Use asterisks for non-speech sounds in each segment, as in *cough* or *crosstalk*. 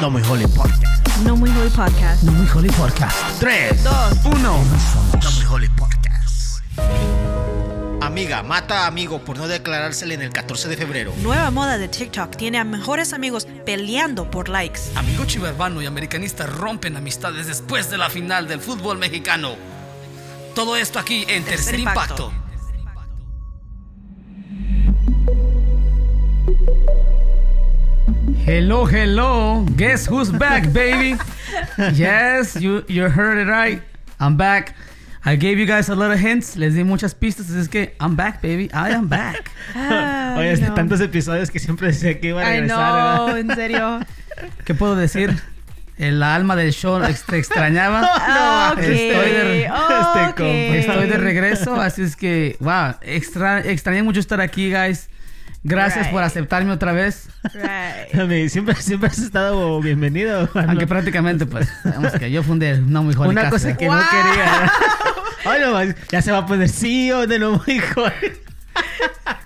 No Muy Holy Podcast. No Muy Holy Podcast. No Muy Holy Podcast. 3, Dos. 1. No Muy Holy Podcast. Amiga, mata a amigo por no declarársele en el 14 de febrero. Nueva moda de TikTok tiene a mejores amigos peleando por likes. Amigo chivermano y americanista rompen amistades después de la final del fútbol mexicano. Todo esto aquí en Tercer, Tercer Impacto. Impacto. Hello, hello. Guess who's back, baby? *laughs* yes, you you heard it right. I'm back. I gave you guys a lot of hints. Les di muchas pistas. Así es que I'm back, baby. I am back. *laughs* Oye, es de tantos episodios que siempre decía que iba a I regresar. ¿verdad? en serio. *laughs* ¿Qué puedo decir? El alma del show ex- te extrañaba. Ah, ok. Estoy de, Este ok. compa. estoy de regreso. Así es que, wow. Extra, extrañé mucho estar aquí, guys. Gracias por Right. aceptarme otra vez. Right. A mí, siempre, siempre has estado bienvenido. Aunque prácticamente, pues, digamos que yo fundé No Muy Holy Una Casa. cosa que no Wow. quería. *laughs* Ay, no, más, ya se va a poner CEO de No Muy Holy.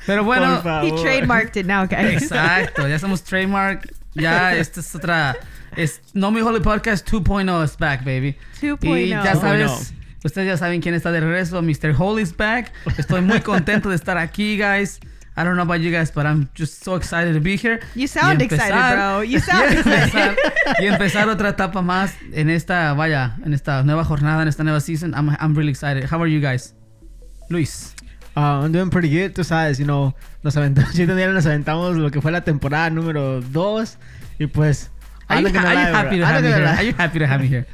Pero bueno, Por favor. He trademarked it now, guys. Exacto, ya somos trademark. Ya, esta es otra. Es No Mi Holy Podcast 2.0 is back, baby. 2.0. Y ya sabes, 2.0. ustedes ya saben quién está de regreso. Mr. Holy is back. Estoy muy contento de estar aquí, guys. I don't know about you guys, but I'm just so excited to be here. You sound Y excited, empezar- bro. You *laughs* sound y empezar, excited. *laughs* y empezar otra etapa más en esta, vaya, en esta nueva jornada, en esta nueva season. I'm, I'm really excited. How are you guys? Luis. Uh, I'm doing pretty good, tú sabes, you know, nos aventamos, *laughs* nos aventamos lo que fue la temporada número 2 y pues... Are I'm you, not are you happy to I'm have not me gonna here? lie. Are you happy to have me here?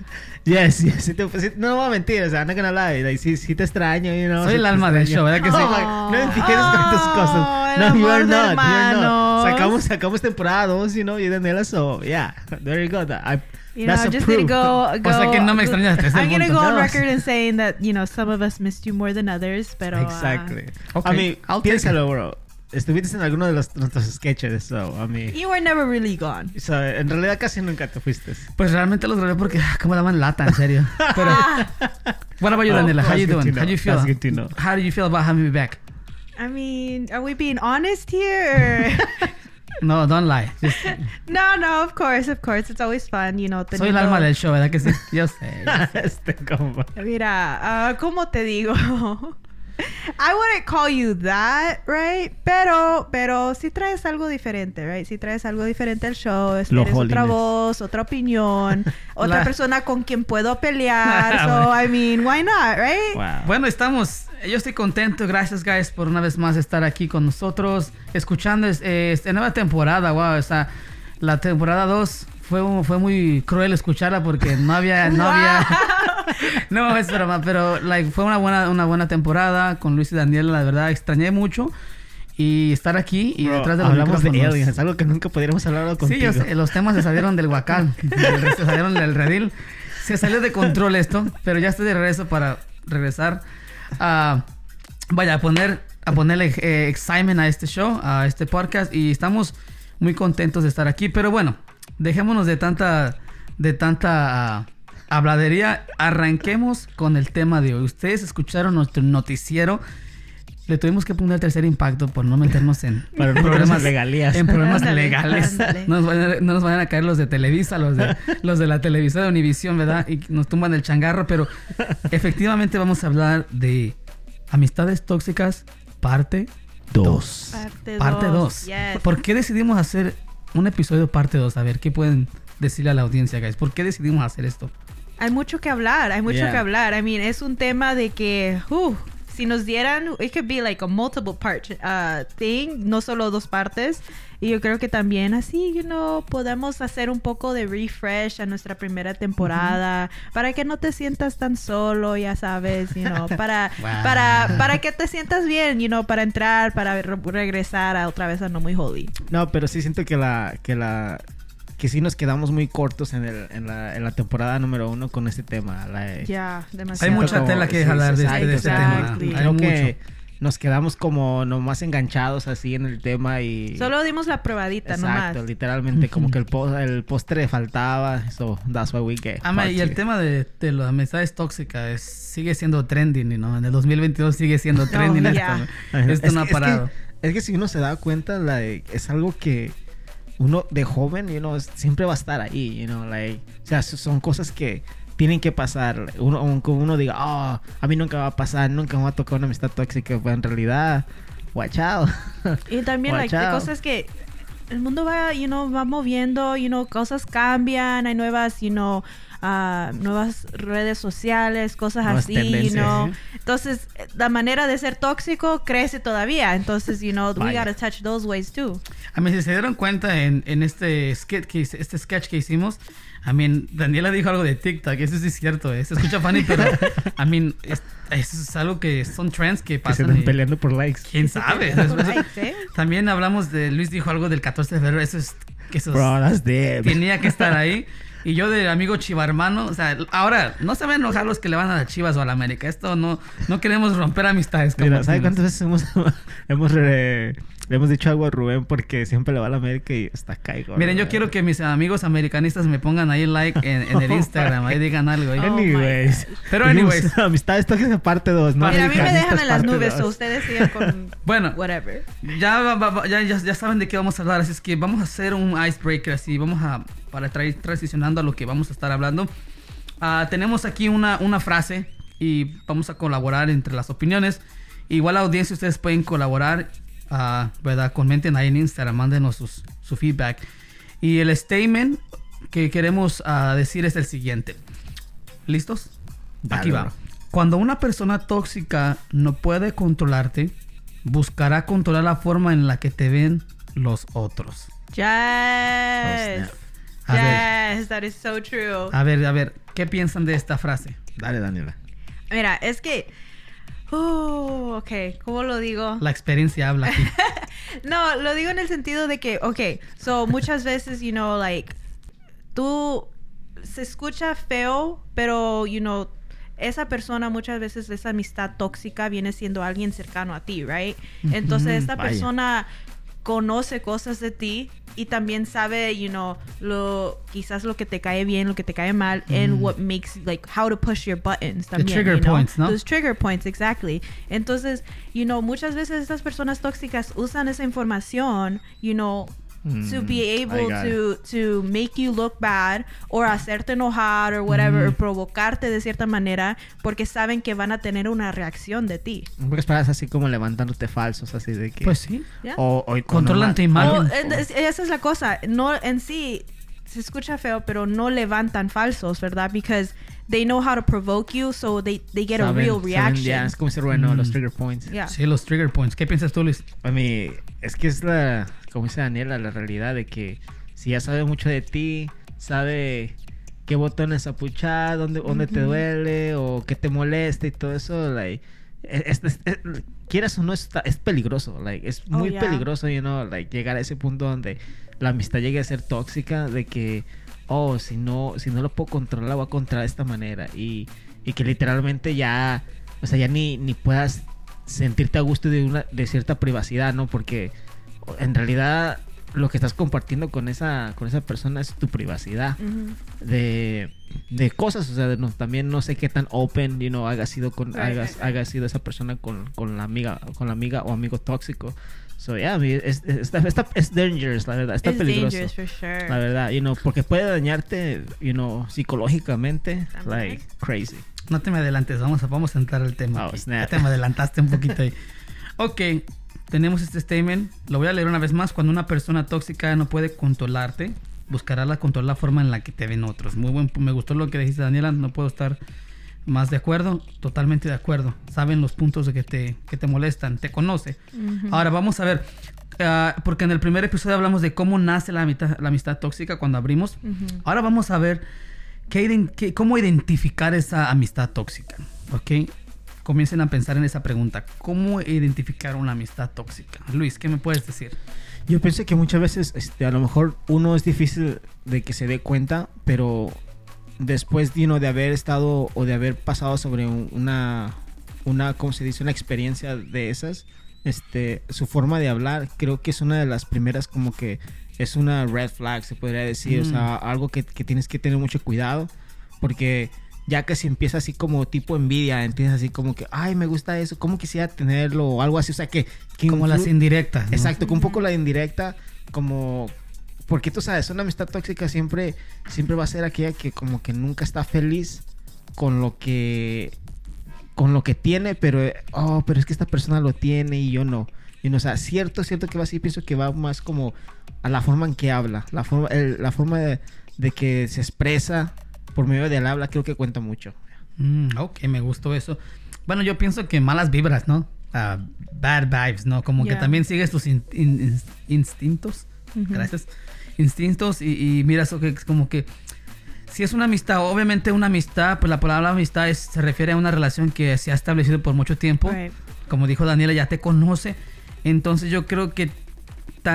Yes, yes, te- no voy a mentir, o sea, no gonna lie, like, sí, sí te extraño, you know. Soy el alma del show, ¿verdad que sí? My- no Oh, cosas. No, you are not, you're not. hermanos. Sacamos, sacamos temporada 2, you know, y Daniela, so, yeah, there you go. that- I, You know, that's I'm just proof. gonna go, go. O sea que no me extrañaste, I'm gonna punto. go on No. record and saying that you know some of us missed you more than others, pero uh, Exactly. Okay, I mean, I'll piénsalo, bro. Estuviste en alguno de los, nuestros sketches, so, I mean... you were never really gone. So, en realidad casi nunca te fuiste. Pues realmente los grabé porque ah, como daban lata, en serio. *laughs* Pero what about you, Oh, Daniela? How you doing? How you feel? That's good to know. How do you feel about having me back? I mean, are we being honest here? *laughs* No, don't lie. Just- *laughs* no, no, of course, of course. It's always fun, you know. soy el alma del show, ¿verdad que sí? Yo sé. yo sé. este compa. Mira, ah, ¿cómo te digo? I wouldn't call you that, right? Pero, pero si traes algo diferente, right? Si traes algo diferente al show, es otra voz, otra opinión, *laughs* otra La- persona con quien puedo pelear. *laughs* so, I mean, why not, right? Wow. Bueno, estamos. Yo estoy contento. Gracias, guys, por una vez más estar aquí con nosotros. Escuchando es- esta nueva temporada. Wow, esa, la temporada 2 fue, fue muy cruel escucharla porque no había. No había *laughs* *laughs* no, es broma, pero like, fue una buena, una buena temporada con Luis y Daniela. La verdad, extrañé mucho. Y estar aquí y Bro, detrás de los hablamos de aliens, algo que nunca podríamos hablar contigo. Sí, yo sé, los temas se salieron del huacal, *laughs* del- se salieron del redil. Se salió de control esto, pero ya estoy de regreso para regresar a, vaya, a poner, a ponerle eh, excitement a este show, a este podcast y estamos muy contentos de estar aquí. Pero bueno, dejémonos de tanta, de tanta habladería. Arranquemos con el tema de hoy. Ustedes escucharon nuestro noticiero. Le tuvimos que poner tercer impacto por no meternos en Para no meternos en legalías. En problemas legales. No nos, vayan, a- no nos vayan a caer los de Televisa, los de, los de la televisora de Univisión, ¿verdad? Y nos tumban el changarro, pero efectivamente vamos a hablar de amistades tóxicas, parte 2. Parte Parte dos, 2. yes. ¿Por qué decidimos hacer un episodio parte 2? A ver, ¿qué pueden decirle a la audiencia, guys? ¿Por qué decidimos hacer esto? Hay mucho que hablar, hay mucho Yeah. que hablar. I mean, es un tema de que, uh, si nos dieran, it could be like a multiple part uh, thing, no solo dos partes. Y yo creo que también así, you know, podemos hacer un poco de refresh a nuestra primera temporada para que no te sientas tan solo, ya sabes, you know, para, *laughs* Wow. para, para que te sientas bien, you know, para entrar, para re- regresar a otra vez a No Muy Holy. No, pero sí siento que la, que la, que sí nos quedamos muy cortos en, el, en, la, en la temporada número uno con este tema. La, Ya, Hay demasiado. mucha como- tela que sí, jalar de, este- exacto, de este tema. Hay Creo que nos quedamos como nomás enganchados así en el tema y... Solo dimos la probadita Exacto, nomás. literalmente, como que el, *laughs* po- el postre faltaba, so that's why we get. Ama, part y el tema de, de las amistades tóxicas es- sigue siendo trending, ¿no? En el 2022 sigue siendo *laughs* trending esto. ya. ¿no? Esto Es no ha que- es que- parado. Es que, si uno se da cuenta, la de- es algo que uno de joven, you know, siempre va a estar ahí, you know, like, o sea, son cosas que tienen que pasar. Uno, aunque uno diga, oh, a mí nunca va a pasar, nunca me va a tocar una amistad tóxica, pues en realidad, watch out. Y también, like, out. cosas que el mundo va, you know, va moviendo, you know, cosas cambian, hay nuevas, you know, ah, nuevas redes sociales, cosas Nuevas así, you tendencias, know. ¿eh? Entonces, la manera de ser tóxico crece todavía. Entonces, you know, we Vaya. gotta touch those ways too. A mí, si se dieron cuenta en, en este, skit que, este sketch que hicimos, a mí, Daniela dijo algo de TikTok, eso sí es cierto, eh, se escucha funny, pero a mí, es, eso es algo que son trends que que se pasan. están y- peleando por likes. ¿Quién sabe? *laughs* Eso- Likes, *laughs* ¿eh? también hablamos de, Luis dijo algo del 14 de febrero, eso es, que eso es- Bro, that's dead. tenía que estar ahí. *laughs* Y yo de amigo chiva hermano, o sea, ahora, no se van a enojar los que le van a las chivas o a la América. Esto no, no queremos romper amistades. Mira, ¿sabes cuántas veces hemos, *laughs* hemos re- le hemos dicho algo a Rubén porque siempre le va a la América y está caigo? Miren, yo quiero que mis amigos americanistas me pongan ahí like en, en el *laughs* Instagram, ahí digan algo. ahí. Oh, Anyways. Pero Dijimos, anyways. Amistades tóxicas parte 2, ¿no? Mira, a mí me dejan en las parte nubes, dos. o ustedes sigan con *laughs* Bueno, whatever. ya, ya, ya, ya saben de qué vamos a hablar, así es que vamos a hacer un icebreaker así, vamos a, para traer transicionando a lo que vamos a estar hablando. Ah, tenemos aquí una, una frase y vamos a colaborar entre las opiniones. Igual la audiencia, ustedes pueden colaborar, ah, ¿verdad? Comenten ahí en Instagram, mándenos sus- su feedback. Y el statement que queremos ah, decir es el siguiente. ¿Listos? Dale, Aquí va. bro. Cuando una persona tóxica no puede controlarte, buscará controlar la forma en la que te ven los otros. Yes. A ver, yes, that is so true. a ver, a ver, ¿qué piensan de esta frase? Dale, Daniela. Mira, es que. Oh, ok, ¿cómo lo digo? La experiencia habla aquí. *laughs* No, lo digo en el sentido de que, ok, so muchas veces, you know, like, tú se escucha feo, pero, you know, esa persona muchas veces, esa amistad tóxica viene siendo alguien cercano a ti, right? Entonces, esta vaya. persona conoce cosas de ti y también sabe, you know, lo quizás lo que te cae bien, lo que te cae mal, and what makes like how to push your buttons también, trigger you know? points, ¿no? Those trigger points, exactly. Entonces, you know, muchas veces estas personas tóxicas usan esa información, you know, to be I able to to make you look bad or hacerte enojar or whatever, or provocarte de cierta manera porque saben que van a tener una reacción de ti. Pocas palabras, así como levantándote falsos, así de que... Pues sí. ¿ya? O, o- Controlan tu imagen. O, es- esa es la cosa. No, en sí, se escucha feo, pero no levantan falsos, ¿verdad? Because they know how to provoke you, so they, they get a saben- real saben reaction. ya, es como decir, bueno, los Mm. trigger points. Yeah. Sí, los trigger points. ¿Qué piensas tú, Luis? A mí, es que es la, como dice Daniela, la realidad de que si ya sabe mucho de ti, sabe qué botones apuchar, dónde, dónde te duele o qué te molesta y todo eso, like, es, es- es- quieras o no, está, es peligroso, like, es Oh, muy yeah. peligroso, you know, like, llegar a ese punto donde la amistad llegue a ser tóxica, de que, oh, si no, si no lo puedo controlar, la voy a controlar de esta manera y, y que literalmente ya, o sea, ya ni, ni puedas sentirte a gusto de una de cierta privacidad, ¿no? Porque en realidad lo que estás compartiendo con esa con esa persona es tu privacidad Ujú. de, de cosas, o sea, de no- también no sé qué tan open, you know, haya sido con Right, right. haya sido esa persona con, con la amiga con la amiga o amigo tóxico. So, yeah, es, es, está- es dangerous, la verdad, está It's peligroso. dangerous for sure. La verdad, you know, porque puede dañarte, you know, psicológicamente, También. like crazy. No te me adelantes, vamos a, vamos a entrar al tema. Oh, aquí. snap. Ya te me adelantaste un poquito ahí. *laughs* Ok, tenemos este statement. Lo voy a leer una vez más. Cuando una persona tóxica no puede controlarte, buscará la controlar la forma en la que te ven otros. Muy buen, me gustó lo que dijiste, Daniela. No puedo estar más de acuerdo. Totalmente de acuerdo. Saben los puntos de que te, que te molestan, te conoce. Ahora vamos a ver. ah, porque en el primer episodio hablamos de cómo nace la amistad, la amistad tóxica cuando abrimos. Ahora vamos a ver qué- cómo identificar esa amistad tóxica. ¿Ok? Comiencen a pensar en esa pregunta. ¿Cómo identificar una amistad tóxica? Luis, ¿qué me puedes decir? Yo pensé que muchas veces, este, a lo mejor uno es difícil de que se dé cuenta, pero después you know, de haber estado o de haber pasado sobre un- una, una, ¿cómo se dice? Una experiencia de esas, este, su forma de hablar, creo que es una de las primeras como que es una red flag, se podría decir, o sea, algo que, que tienes que tener mucho cuidado, porque ya que si empieza así como tipo envidia, empieza así como que, ay, me gusta eso, ¿cómo quisiera tenerlo? O algo así, o sea, que... que Como las indirectas. ¿no? Exacto, con un poco la indirecta, como porque tú sabes, una amistad tóxica siempre, siempre va a ser aquella que como que nunca está feliz con lo que, con lo que tiene, pero, oh, pero es que esta persona lo tiene y yo no. Y no, o sea, cierto, cierto que va así, pienso que va más como a la forma en que habla, la forma, el- la forma de, de que se expresa por medio del habla, creo que cuenta mucho. Mm, ok, me gustó eso. Bueno, yo pienso que malas vibras, ¿no? Ah, bad vibes, ¿no? Como que también sigues tus in- in- in- instintos. Gracias. Instintos y, y miras que es como que si es una amistad, obviamente una amistad, pues la palabra amistad es- se refiere a una relación que se ha establecido por mucho tiempo. Right. Como dijo Daniela, ya te conoce. Entonces yo creo que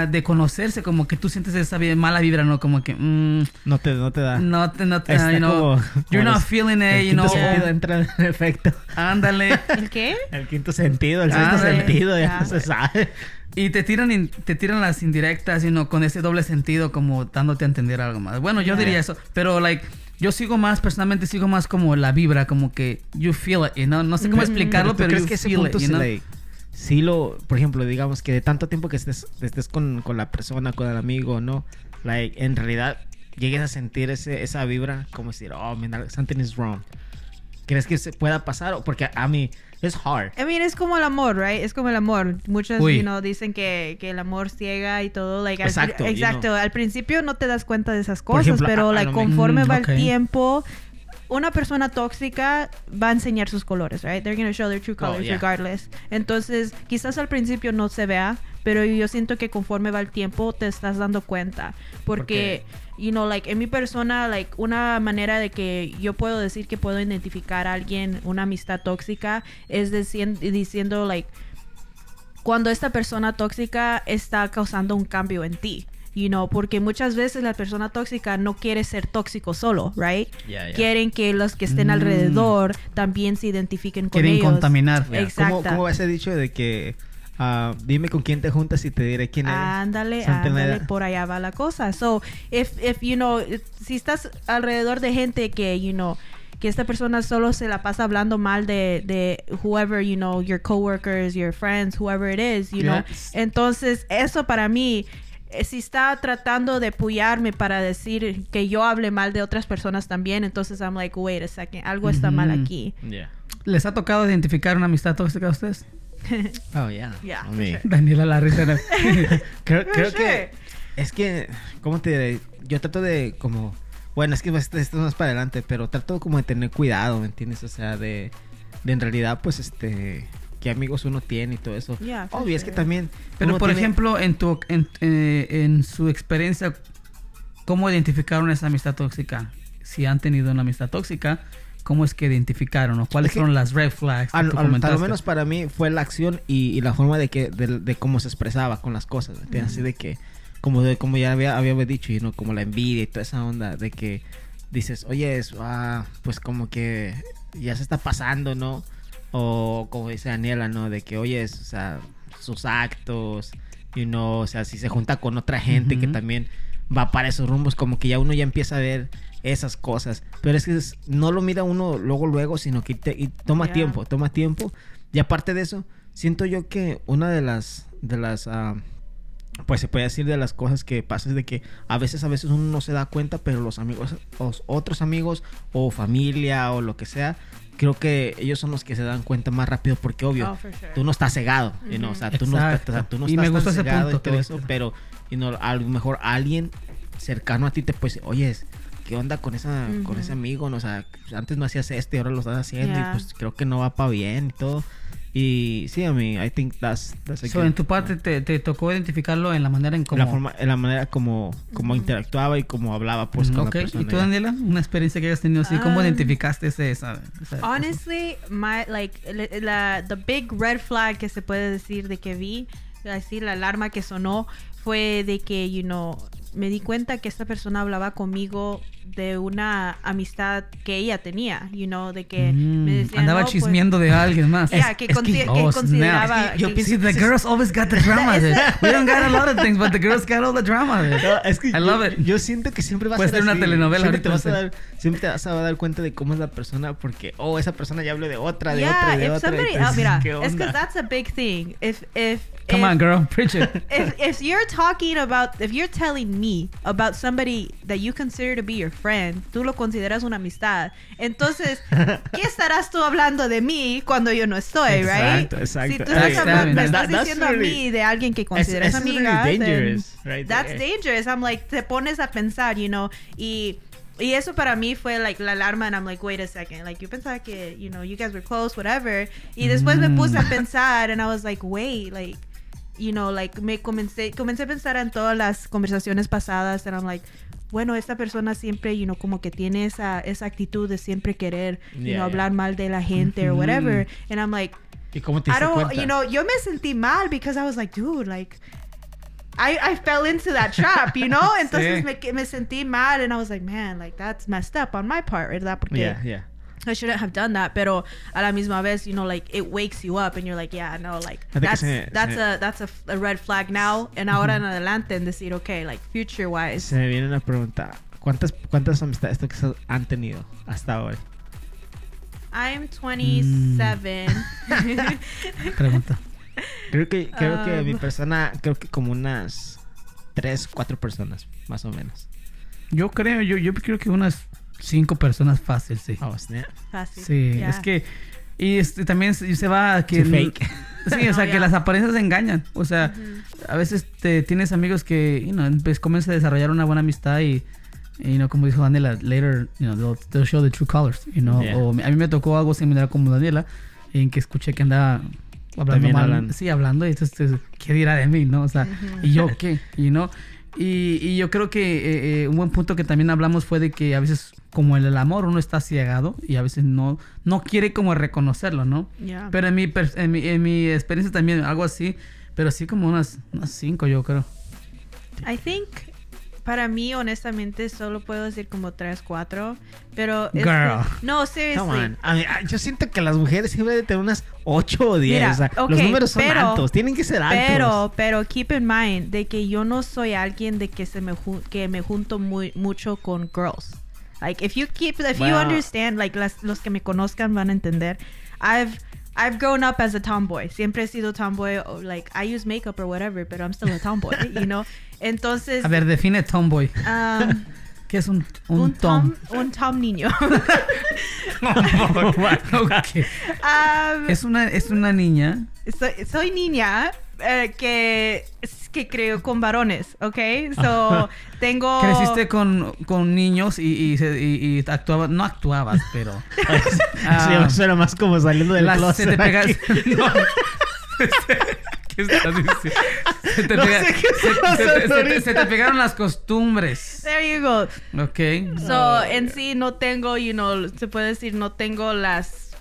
de conocerse, como que tú sientes esa mala vibra, ¿no? Como que, mm, No te, no te da. no te, no te, Está you know, como- you're como not feeling el it, you quinto know. sentido entra en *laughs* efecto. Ándale. ¿El qué? El quinto sentido, el Ah, sexto sentido, ya Ya. no se sabe. Y te tiran, in- te tiran las indirectas, sino con ese doble sentido, como dándote a entender algo más. Bueno, yo Yeah. diría eso, pero like, yo sigo más, personalmente sigo más como la vibra, como que you feel it, you know? No sé cómo explicarlo, ¿tú pero, crees you que ese feel punto it, you se know? le- sí lo, por ejemplo, digamos que de tanto tiempo que estés, estés con, con la persona, con el amigo, ¿no? Like, en realidad llegues a sentir ese, esa vibra, como decir, oh, man, something is wrong. ¿Crees que se pueda pasar? O Porque a mí, es hard. I mean, es como el amor, right? Es como el amor. Muchos, Uy. you know, dicen que, que el amor ciega y todo. Like, al- Exacto, you exacto. know. Al principio no te das cuenta de esas cosas, ejemplo, pero like, conforme Mm, va ok. el tiempo, una persona tóxica va a enseñar sus colores, right? They're going to show their true colors Oh, yeah. regardless. Entonces, quizás al principio no se vea, pero yo siento que conforme va el tiempo te estás dando cuenta. Porque, you know, like, en mi persona, like, una manera de que yo puedo decir que puedo identificar a alguien, una amistad tóxica, es diciendo, like, cuando esta persona tóxica está causando un cambio en ti. You know, porque muchas veces la persona tóxica no quiere ser tóxico solo, right? Yeah, yeah. Quieren que los que estén Mm. alrededor también se identifiquen con Quieren ellos. contaminar. Yeah. Exacto. ¿Cómo, ¿Cómo va ese dicho de que ah, dime con quién te juntas y te diré quién eres? Ándale, ándale, por allá va la cosa. So, if, if, you know, si estás alrededor de gente que, you know, que esta persona solo se la pasa hablando mal de, de whoever, you know, your coworkers, your friends, whoever it is, you know. Entonces, eso para mí, si está tratando de apoyarme para decir que yo hable mal de otras personas también, entonces I'm like, wait a second, algo está mal aquí. Yeah. ¿Les ha tocado identificar una amistad tóxica a ustedes? *laughs* Oh, yeah. Yeah, A for mí. sure. Daniela la risa. ¿no? Creo, creo sure. que es que, ¿cómo te diré? Yo trato de como, bueno, es que esto, esto es más para adelante, pero trato como de tener cuidado, ¿me entiendes? O sea, de, de en realidad, pues, este, qué amigos uno tiene y todo eso. Yeah, Obvio, es que sure. también... Pero por tiene- ejemplo, en tu en, eh, en su experiencia, ¿cómo identificaron esa amistad tóxica? Si han tenido una amistad tóxica, ¿cómo es que identificaron? ¿O cuáles Es que- fueron las red flags que Al, tú al- comentaste? al menos para mí fue la acción y, y la forma de que de, de cómo se expresaba con las cosas, ¿me entiendes? Así de que, como, de, como ya había, había dicho, y no como la envidia y toda esa onda de que dices, oye, es, ah, pues como que ya se está pasando, ¿no? O como dice Daniela, ¿no? De que, oye, o sea, sus actos, y no, o sea, si se junta con otra gente que también va para esos rumbos, como que ya uno ya empieza a ver esas cosas. Pero es que es- no lo mira uno luego, luego, sino que te- y toma tiempo, toma tiempo. Y aparte de eso, siento yo que una de las, de las, ah, pues se puede decir de las cosas que pasa es de que a veces, a veces uno no se da cuenta, pero los amigos, los otros amigos o familia o lo que sea, creo que ellos son los que se dan cuenta más rápido porque obvio, Oh, sure. tú no estás cegado, you know, o sea, tú no, estás- Exacto. o sea, tú no Y me tan gustó ese cegado punto y todo eso, pero you know, a lo mejor alguien cercano a ti te puede decir, oye, ¿qué onda con esa con ese amigo? No, o sea, antes no hacías esto y ahora lo estás haciendo Yeah. y pues creo que no va para bien y todo. Y sí, a mí, I think that's, that's a So, good- en tu parte te, te tocó identificarlo en la manera en cómo... la forma, en la manera como, como interactuaba y como hablaba pues con Mm, ok. la persona. ¿Y tú. Daniela? Una experiencia que hayas tenido así. ¿Cómo Um, identificaste ese, esa, esa- Honestly, my like le- la the big red flag que se puede decir de que vi, así la alarma que sonó fue de que you know me di cuenta que esta persona hablaba conmigo de una amistad que ella tenía, you know, de que Mm, me decía andaba "No, pues, chismeando de alguien más. Es- que, es que- que Oh, consideraba Es que yo que- See, the girls always got the drama. dude. We don't got a lot of things, but the girls got all the drama. No, es que I yo, love it. yo siento que siempre vas Puede a ser ser una así. telenovela siempre te, ahorita, vas a dar, siempre te vas a dar cuenta de cómo es la persona porque, oh, esa persona ya habló de otra, de yeah, otra, de if otra. somebody, oh, mira, ¿qué es que that's a big thing. If if Come if- on, girl, *laughs* preach it. *laughs* if, if you're talking about, if you're telling me about somebody that you consider to be your friend, tú lo consideras una amistad. Entonces, ¿qué estarás tú hablando de mí cuando yo no estoy, right? Exacto, exacto. Si tú estás hablando, me estás that's diciendo a really- mí de alguien que consideras really amiga, then dangerous, right that's there. dangerous. I'm like, te pones a pensar, you know, y y eso para mí fue like la alarma and I'm like, wait a second, like yo pensaba que, you know, you guys were close, whatever. Y después me puse a Mm. pensar and I was like, wait, like you know, like me comencé, comencé a pensar en todas las conversaciones pasadas and I'm like, bueno, esta persona siempre, you know, como que tiene esa, esa actitud de siempre querer, you know, yeah. hablar mal de la gente or whatever. And I'm like, ¿Y cómo te I don't, cuenta? you know, yo me sentí mal because I was like, dude, like, I, I fell into that trap, you know? *laughs* Entonces Sí. me, me sentí mal and I was like, man, like, that's messed up on my part, ¿verdad? Porque Yeah, yeah. I shouldn't have done that, pero a la misma vez, you know, like it wakes you up and you're like, yeah, no, like that's se- that's se- a that's a, a red flag now, and ahora en adelante en decir, okay, like future wise, Se me viene una pregunta. ¿Cuántas, cuántas amistades han tenido hasta ahora? I'm 27. *laughs* Pregunta. Creo que, creo que mi Um. persona, creo que como unas tres, cuatro personas, más o menos. Yo creo, yo, yo creo que unas cinco personas fácil, sí. Oh, snap. Fácil. Sí, yeah. es que y este, también se se va a que Too fake. *laughs* Sí, o sea, No, que ya. las apariencias engañan. O sea, Ujú. a veces te tienes amigos que, you know, pues comienzas a desarrollar una buena amistad y, y, you know, como dijo Daniela, later, you know, they'll, they'll show the true colors, you know. Yeah. O a mí me tocó algo similar como Daniela, en que escuché que andaba hablando También mal. hablando. Sí, hablando, y entonces, ¿qué dirá de mí, no? O sea, Ujú. ¿y yo qué? You know. Y, y yo creo que eh, eh, un buen punto que también hablamos fue de que a veces, como el amor, uno está ciegado y a veces no, no quiere como reconocerlo, ¿no? Yeah. Pero en mi, en mi, en mi experiencia también algo así, pero sí como unas, unas cinco yo creo. I think para mí honestamente solo puedo decir como tres, cuatro, pero es Girl. que- no, Come seriously. on. A mí- a- yo siento que las mujeres siempre deben tener unas 8 o 10. Mira, o sea, ok, los números son pero- altos. Tienen que ser altos. Pero, pero keep in mind de que yo no soy alguien de que se me que me junto muy mucho con girls. Like if you keep if you understand like las, los que me conozcan van a entender. I've I've grown up as a tomboy. Siempre he sido tomboy. Like I use makeup or whatever, but I'm still a tomboy, *laughs* you know. Entonces, A ver, define tomboy. um, *laughs* ¿Qué es un, un, un tom? tom, un tom niño. *laughs* Ok. Um, Es una, es una niña. soy, soy niña eh, que, que creo con varones, ¿ok? So, *laughs* tengo... Creciste con, con niños y, y, se- y- y actuabas, no actuabas, pero... *laughs* Sí, Ah. suena más como saliendo del las- closet. se te pega... aquí. *laughs* no. ¿Qué estás diciendo? Se te, No pega- sé qué se- está se te- pasando se te- se te pegaron las costumbres. There you go. Ok. So, en sí no tengo, you know, se puede decir, no tengo las,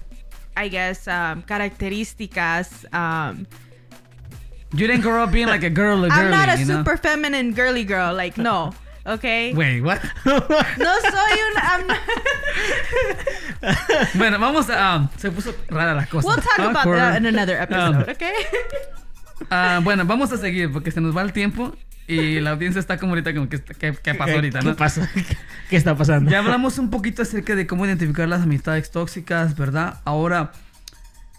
I guess, um, características. Um, You didn't grow up being like a girl, I'm not a you know? super feminine girly girl, like, no. Okay? Wait, what? *laughs* No soy un... I'm not- *laughs* bueno, vamos a... um, se puso rara la cosa. we'll talk about Awkward. that in another episode, Um, okay? Ah, bueno, vamos a seguir porque se nos va el tiempo y la audiencia está como ahorita como que ¿qué, qué pasó ahorita, ¿Qué no? pasó? *laughs* ¿Qué está pasando? Ya hablamos un poquito acerca de cómo identificar las amistades tóxicas, ¿verdad? Ahora,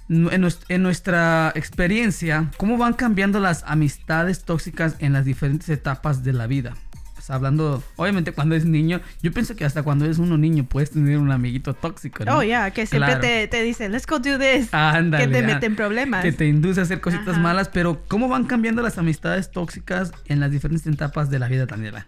en, nues- en nuestra experiencia, ¿cómo van cambiando las amistades tóxicas en las diferentes etapas de la vida? O sea, hablando, obviamente cuando es niño, yo pienso que hasta cuando eres uno niño puedes tener un amiguito tóxico, ¿no? Oh, yeah, que siempre Claro. te, te dicen, let's go do this. Ándale, que te meten problemas. Que te induce a hacer cositas Ajá. malas, pero ¿cómo van cambiando las amistades tóxicas en las diferentes etapas de la vida, Daniela?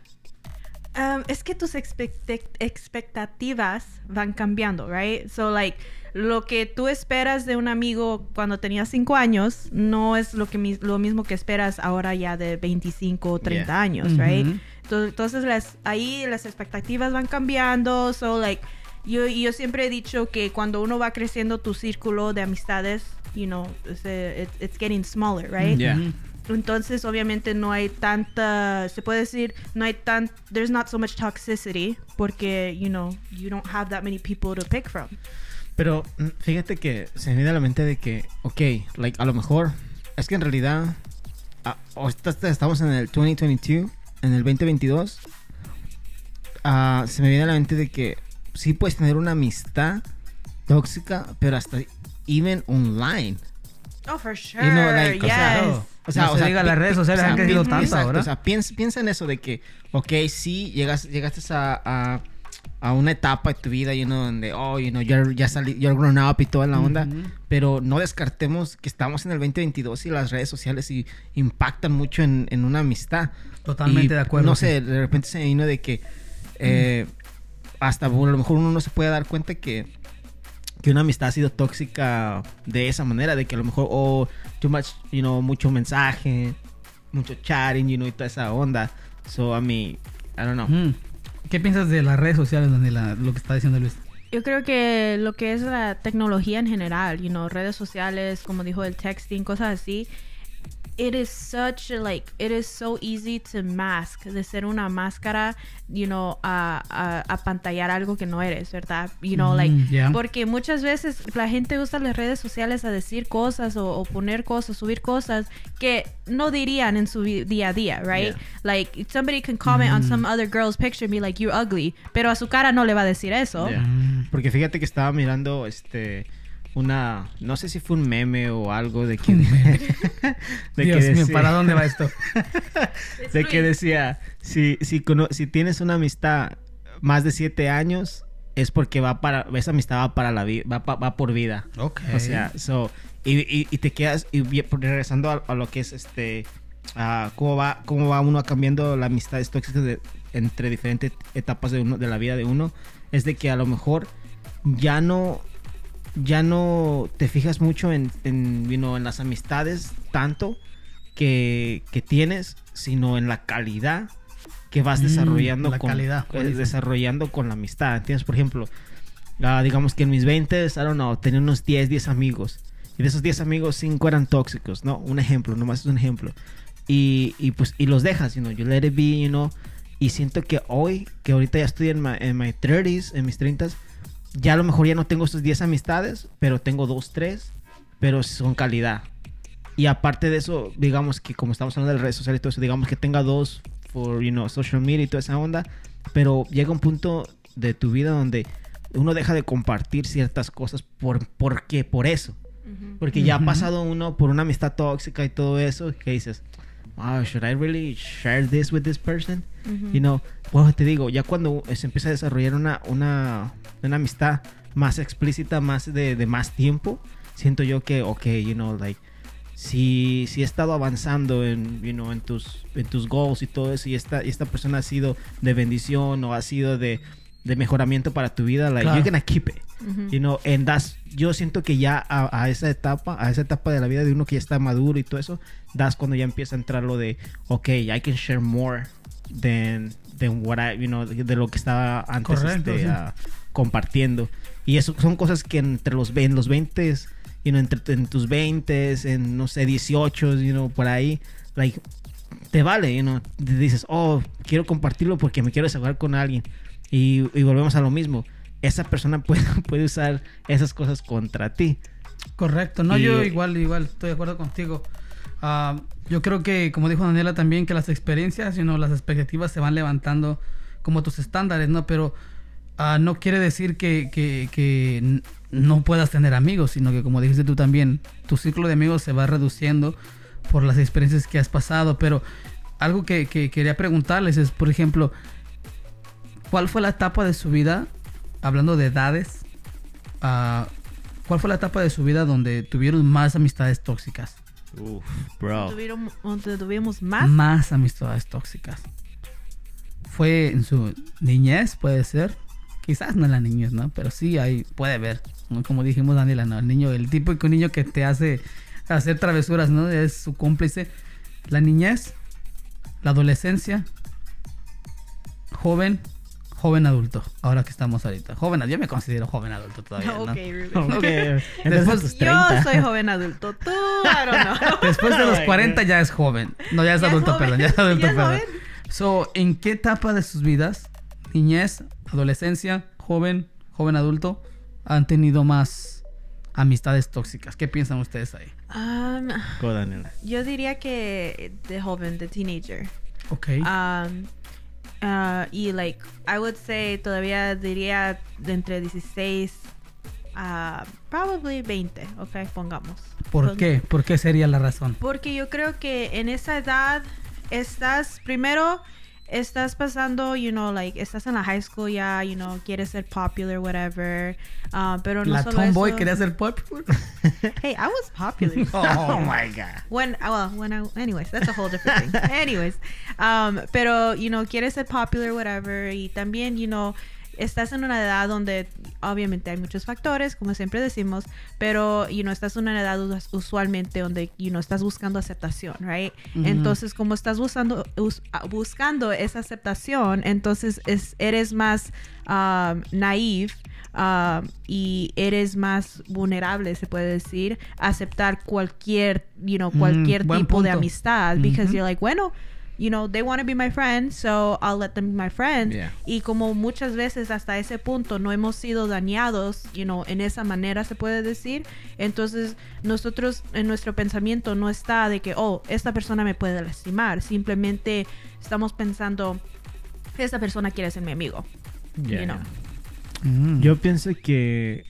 Um, es que tus expectativas van cambiando, right? So, like, lo que tú esperas de un amigo cuando tenías 5 años no es lo, que, mis- lo mismo que esperas ahora ya de 25 o 30 Yeah. años, right? To- Entonces, las, ahí las expectativas van cambiando. So, like, yo, yo siempre he dicho que cuando uno va creciendo tu círculo de amistades, you know, it's, it- it's getting smaller, right? Yeah. Entonces, obviamente no hay tanta, se puede decir, no hay tan, there's not so much toxicity porque, you know, you don't have that many people to pick from. Pero mm, fíjate que se me viene a la mente de que, ok, like, a lo mejor, es que en realidad, ah, estamos en el 2022, en el 2022, ah, se me viene a la mente de que sí puedes tener una amistad tóxica, pero hasta even online. Oh, for sure. You know, like, yes. sea, O sea, No o se sea, diga, las redes sociales o sea, han crecido pi- tanto exacto, ahora. O sea, piensa, piensa en eso de que, ok, sí, llegas, llegaste a, a, a una etapa de tu vida, you know, donde, oh, you know, you're, ya salí, you're grown up y toda la onda, Ujú. pero no descartemos que estamos en el 2022 y las redes sociales y impactan mucho en, en una amistad. Totalmente Y, de acuerdo. No sí. sé, de repente se me vino de que eh, hasta bueno, a lo mejor uno no se puede dar cuenta que, que una amistad ha sido tóxica de esa manera, de que a lo mejor, oh, too much, you know, mucho mensaje, mucho chatting, you know, y toda esa onda. So, I mean, I don't know. Mm. ¿Qué piensas de las redes sociales, Daniela? Lo que está diciendo Luis. Yo creo que lo que es la tecnología en general, you know, redes sociales, como dijo el texting, cosas así, it is such a, like it is so easy to mask, de ser una máscara, you know, a, a, a pantallar algo que no eres, ¿verdad? You know, like Mm, yeah. porque muchas veces la gente usa las redes sociales a decir cosas o, o poner cosas, subir cosas que no dirían en su día a día, right? Yeah. Like somebody can comment on some other girl's picture and be like you're ugly, pero a su cara no le va a decir eso. Yeah. Mm. Porque fíjate que estaba mirando este una no sé si fue un meme o algo de que *laughs* de Dios que mío, decía- ¿para dónde va esto? de que decía si si tienes una amistad más de siete años es porque va para esa amistad va para la vida va, pa- va por vida Ok. o sea so y, y- y te quedas y regresando a, a lo que es este a cómo va cómo va uno cambiando las amistades tóxicas de- entre diferentes etapas de uno de la vida de uno es de que a lo mejor ya no ya no te fijas mucho en, en, you know, en las amistades tanto que, que tienes, sino en la calidad que vas Mm, desarrollando la con calidad, buenísimo. desarrollando con la amistad. ¿Entiendes? Por ejemplo, ah, digamos que en mis 20, I don't know, tenía unos 10, 10 amigos. Y de esos 10 amigos, 5 eran tóxicos, ¿no? Un ejemplo, nomás es un ejemplo. Y, y pues, y los dejas, you know, you let it be, you know. Y siento que hoy, que ahorita ya estoy en, my- en my 30s, en mis 30s, ya a lo mejor ya no tengo estos 10 amistades, pero tengo 2, 3, pero son calidad. Y aparte de eso, digamos que como estamos hablando de redes sociales y todo eso, digamos que tenga dos for, you know, social media y toda esa onda, pero llega un punto de tu vida donde uno deja de compartir ciertas cosas por, ¿por qué? Por eso. Porque ya ha Ujú. pasado uno por una amistad tóxica y todo eso, que dices, wow, should I really share this with this person? You know, pues te digo, ya cuando se empieza a desarrollar una, una, una amistad más explícita, más de, de más tiempo, siento yo que, ok, you know, like, si, si he estado avanzando en, you know, en, tus, en tus goals y todo eso, y esta, y esta persona ha sido de bendición o ha sido de, de mejoramiento para tu vida, like, Claro. you're gonna keep it. Ujú. You know, and that's, yo siento que ya a, a esa etapa, a esa etapa de la vida de uno que ya está maduro y todo eso, das cuando ya empieza a entrar lo de, ok, I can share more than, than what I, you know, de, lo que estaba antes Correcto, este, sí. ah, compartiendo. Y eso son cosas que entre los, ve- en los 20, you know, entre, en tus 20, en, no sé, 18, you know, por ahí, like, te vale, you know, dices, oh, quiero compartirlo porque me quiero desahogar con alguien. Y, y volvemos a lo mismo. Esa persona puede, *laughs* puede usar esas cosas contra ti. Correcto, no, Y- yo igual, igual, estoy de acuerdo contigo. Ah, yo creo que, como dijo Daniela también, que las experiencias, you know, las expectativas se van levantando como tus estándares, ¿no? Pero ah, no quiere decir que, que- que no puedas tener amigos, sino que, como dijiste tú también, tu círculo de amigos se va reduciendo por las experiencias que has pasado. Pero algo que, que quería preguntarles es, por ejemplo, ¿cuál fue la etapa de su vida, hablando de edades, ah, ¿Cuál fue la etapa de su vida donde tuvieron más amistades tóxicas? Uf, bro. Tuvieron- donde tuvimos más. Más amistades tóxicas. ¿Fue en su niñez, puede ser? Quizás no en la niñez, ¿no? Pero sí hay, puede haber. ¿no? Como dijimos, Daniela, ¿no? El niño, el típico niño que te hace hacer travesuras, ¿no? Es su cómplice. La niñez, la adolescencia, joven, joven adulto. Ahora que estamos ahorita. Joven, yo me considero joven adulto todavía, ¿no? Ok, *laughs* Ruben. Ok, entonces Después- Yo 30. soy joven adulto. Tú, I don't know. *laughs* Después de los Ay, 40 ya es joven. No, ya es Ya adulto, joven. perdón. Ya es adulto, *laughs* Ya es perdón. joven. So, ¿en qué etapa de sus vidas, niñez, adolescencia, joven, joven adulto, han tenido más amistades tóxicas? ¿Qué piensan ustedes ahí? Um, Go, yo diría que de joven, de teenager. Ok. Um, uh, y like, I would say, todavía diría de entre 16 a probably 20, ok, pongamos. ¿Por Pon- qué? ¿Por qué sería la razón? Porque yo creo que en esa edad estás, primero, estás pasando, you know, like, estás en la high school ya, you know, quieres ser popular, whatever. ah, pero no La solo tomboy eso- quería ser popular. *laughs* Hey, I was popular. *laughs* Oh my god. When, well, when I, anyways, that's a whole different thing. *laughs* Anyways, um, pero, you know, quieres ser popular, whatever, y también, you know, estás en una edad donde obviamente hay muchos factores, como siempre decimos, pero, you know, estás en una edad us- usualmente donde, you know, estás buscando aceptación, right? Entonces, como estás buscando, us- buscando esa aceptación, entonces es, eres más um, naive um, y eres más vulnerable, se puede decir, a aceptar cualquier, you know, cualquier tipo de amistad, because you're like, bueno, you know, they want to be my friend, so I'll let them be my friend. Yeah. Y como muchas veces hasta ese punto no hemos sido dañados, you know, en esa manera se puede decir, entonces nosotros en nuestro pensamiento no está de que, oh, esta persona me puede lastimar, simplemente estamos pensando, esta persona quiere ser mi amigo. Yeah, You know. Mm. Yo pienso que,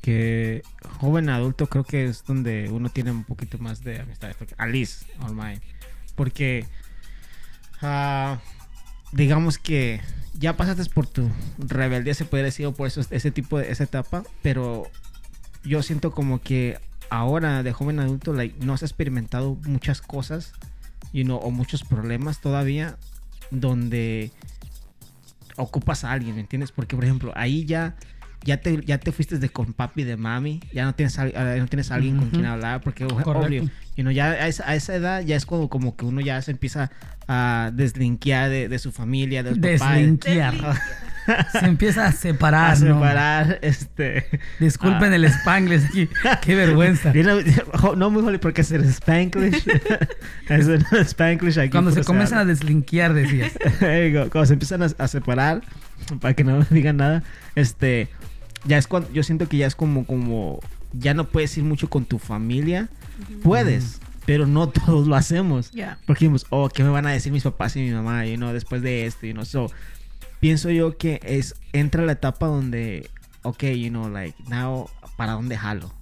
que joven adulto creo que es donde uno tiene un poquito más de amistad. Alice, on mine. Porque, digamos que ya pasaste por tu rebeldía, se puede decir, o por eso, ese tipo de esa etapa, pero yo siento como que ahora de joven adulto, no has experimentado muchas cosas, you know, o muchos problemas todavía, donde ocupas a alguien, ¿me entiendes? Porque, por ejemplo, ahí ya, ya, te, ya te fuiste de con papi y de mami, ya no tienes, a- eh, no tienes a alguien con quien hablar, porque, Correcto. obvio, you know, ya a esa, a esa edad ya es como, como que uno ya se empieza a deslinquear de, de su familia, de su papá. Deslinquear. Se empieza a separar, *laughs* a ¿no? separar, este... Disculpen Ah. el spanglish aquí. Qué vergüenza. *laughs* No muy holy porque es el Spanglish. *laughs* es el Spanglish aquí. Cuando se comienzan a deslinquear, decías. Cuando se empiezan a, a separar, para que no digan nada, este, ya es cuando, yo siento que ya es como, como, ya no puedes ir mucho con tu familia. Puedes, pero no *laughs* todos lo hacemos. Yeah. Porque dijimos, oh, ¿qué me van a decir mis papás y mi mamá? Y no, después de esto, y no, so, pienso yo que es, entra la etapa donde, ok, you know, like, now, ¿para dónde jalo?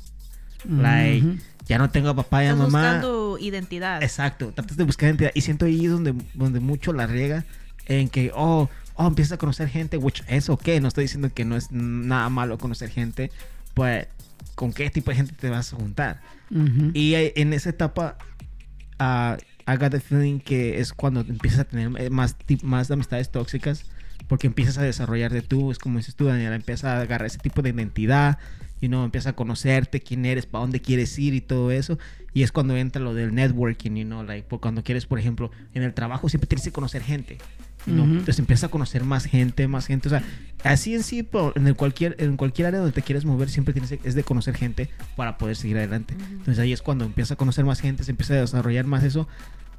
Like, Ujú. ya no tengo a papá y a mamá. buscando identidad. Exacto, tratas de buscar identidad. Y siento ahí donde, donde mucho la riega en que, oh, oh, empiezas a conocer gente, which es ok, no estoy diciendo que no es nada malo conocer gente, pues, ¿con qué tipo de gente te vas a juntar? Ujú. Y eh, en esa etapa, ah, I got the feeling que es cuando empiezas a tener eh, más, más amistades tóxicas, porque empiezas a desarrollar de tú, es como dices tú, Daniela, empiezas a agarrar ese tipo de identidad, y no empiezas a conocerte, quién eres, para dónde quieres ir y todo eso, y es cuando entra lo del networking, you know, like, cuando quieres, por ejemplo, en el trabajo siempre tienes que conocer gente, you know, Ujú. entonces empiezas a conocer más gente, más gente, o sea, así en sí, en el cualquier, en cualquier área donde te quieres mover, siempre tienes es de conocer gente para poder seguir adelante. Entonces ahí es cuando empieza a conocer más gente, se empieza a desarrollar más eso,